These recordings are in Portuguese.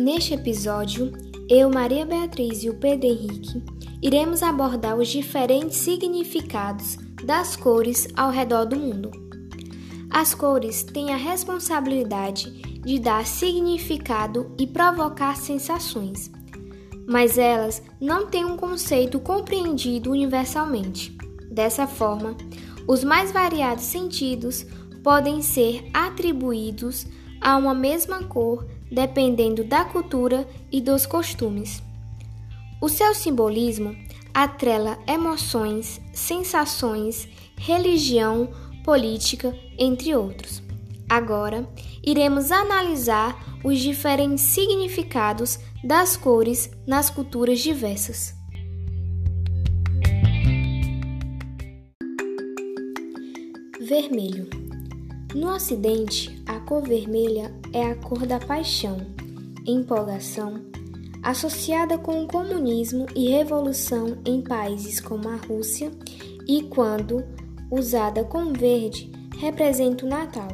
Neste episódio, eu, Maria Beatriz e o Pedro Henrique iremos abordar os diferentes significados das cores ao redor do mundo. As cores têm a responsabilidade de dar significado e provocar sensações, mas elas não têm um conceito compreendido universalmente. Dessa forma, os mais variados sentidos podem ser atribuídos a uma mesma cor dependendo da cultura e dos costumes. O seu simbolismo atrela emoções, sensações, religião, política, entre outros. Agora, iremos analisar os diferentes significados das cores nas culturas diversas. Vermelho. No Ocidente, a cor vermelha é a cor da paixão, empolgação, associada com o comunismo e revolução em países como a Rússia, e quando usada com verde, representa o Natal.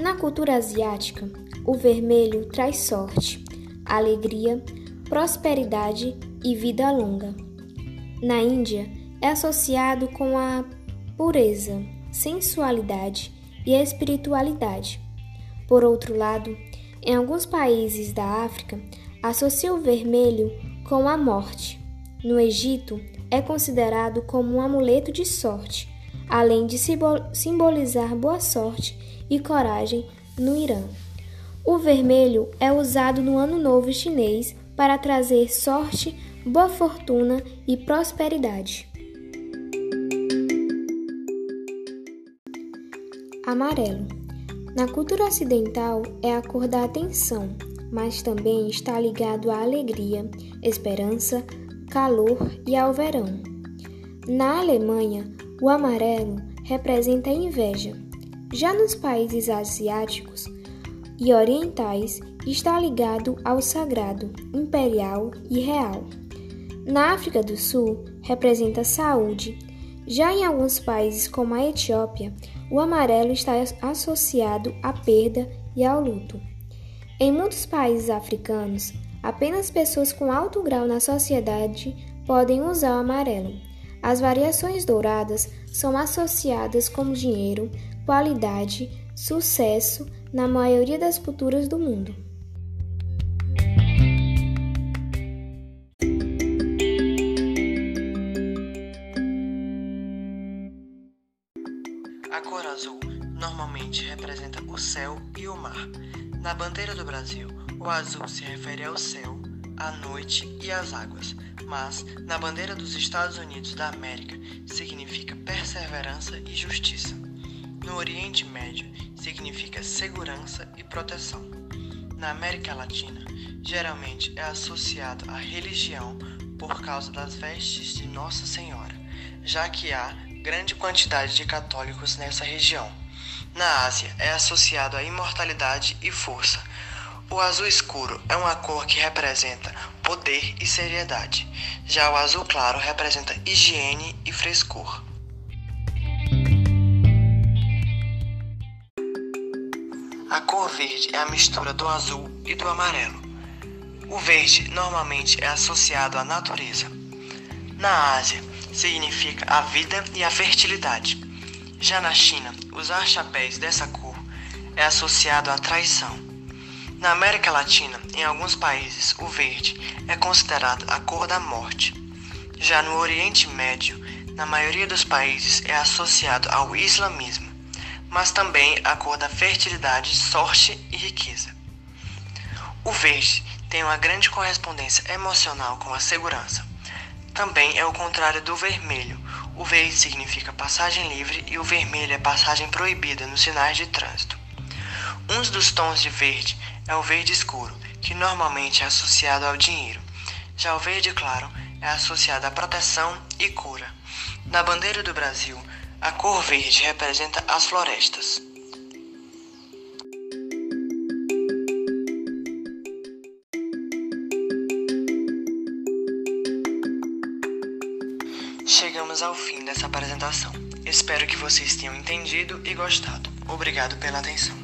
Na cultura asiática, o vermelho traz sorte, alegria, prosperidade e vida longa. Na Índia, é associado com a pureza, sensualidade e espiritualidade. Por outro lado, em alguns países da África, associa o vermelho com a morte. No Egito, é considerado como um amuleto de sorte, além de simbolizar boa sorte e coragem no Irã. O vermelho é usado no Ano Novo Chinês para trazer sorte, boa fortuna e prosperidade. Amarelo. Na cultura ocidental é a cor da atenção, mas também está ligado à alegria, esperança, calor e ao verão. Na Alemanha, o amarelo representa a inveja. Já nos países asiáticos e orientais, está ligado ao sagrado, imperial e real. Na África do Sul, representa saúde. Já em alguns países, como a Etiópia, o amarelo está associado à perda e ao luto. Em muitos países africanos, apenas pessoas com alto grau na sociedade podem usar o amarelo. As variações douradas são associadas com dinheiro, qualidade, sucesso na maioria das culturas do mundo. Representa o céu e o mar. Na bandeira do Brasil, o azul se refere ao céu, à noite e às águas, mas na bandeira dos Estados Unidos da América significa perseverança e justiça. No Oriente Médio, significa segurança e proteção. Na América Latina, geralmente é associado à religião por causa das vestes de Nossa Senhora, já que há grande quantidade de católicos nessa região. Na Ásia, é associado à imortalidade e força. O azul escuro é uma cor que representa poder e seriedade. Já o azul claro representa higiene e frescor. A cor verde é a mistura do azul e do amarelo. O verde normalmente é associado à natureza. Na Ásia, significa a vida e a fertilidade. Já na China, usar chapéus dessa cor é associado à traição. Na América Latina, em alguns países, o verde é considerado a cor da morte. Já no Oriente Médio, na maioria dos países, é associado ao islamismo, mas também a cor da fertilidade, sorte e riqueza. O verde tem uma grande correspondência emocional com a segurança. Também é o contrário do vermelho, o verde significa passagem livre e o vermelho é passagem proibida nos sinais de trânsito. Um dos tons de verde é o verde escuro, que normalmente é associado ao dinheiro. Já o verde claro é associado à proteção e cura. Na bandeira do Brasil, a cor verde representa as florestas. Chegamos ao fim dessa apresentação. Espero que vocês tenham entendido e gostado. Obrigado pela atenção.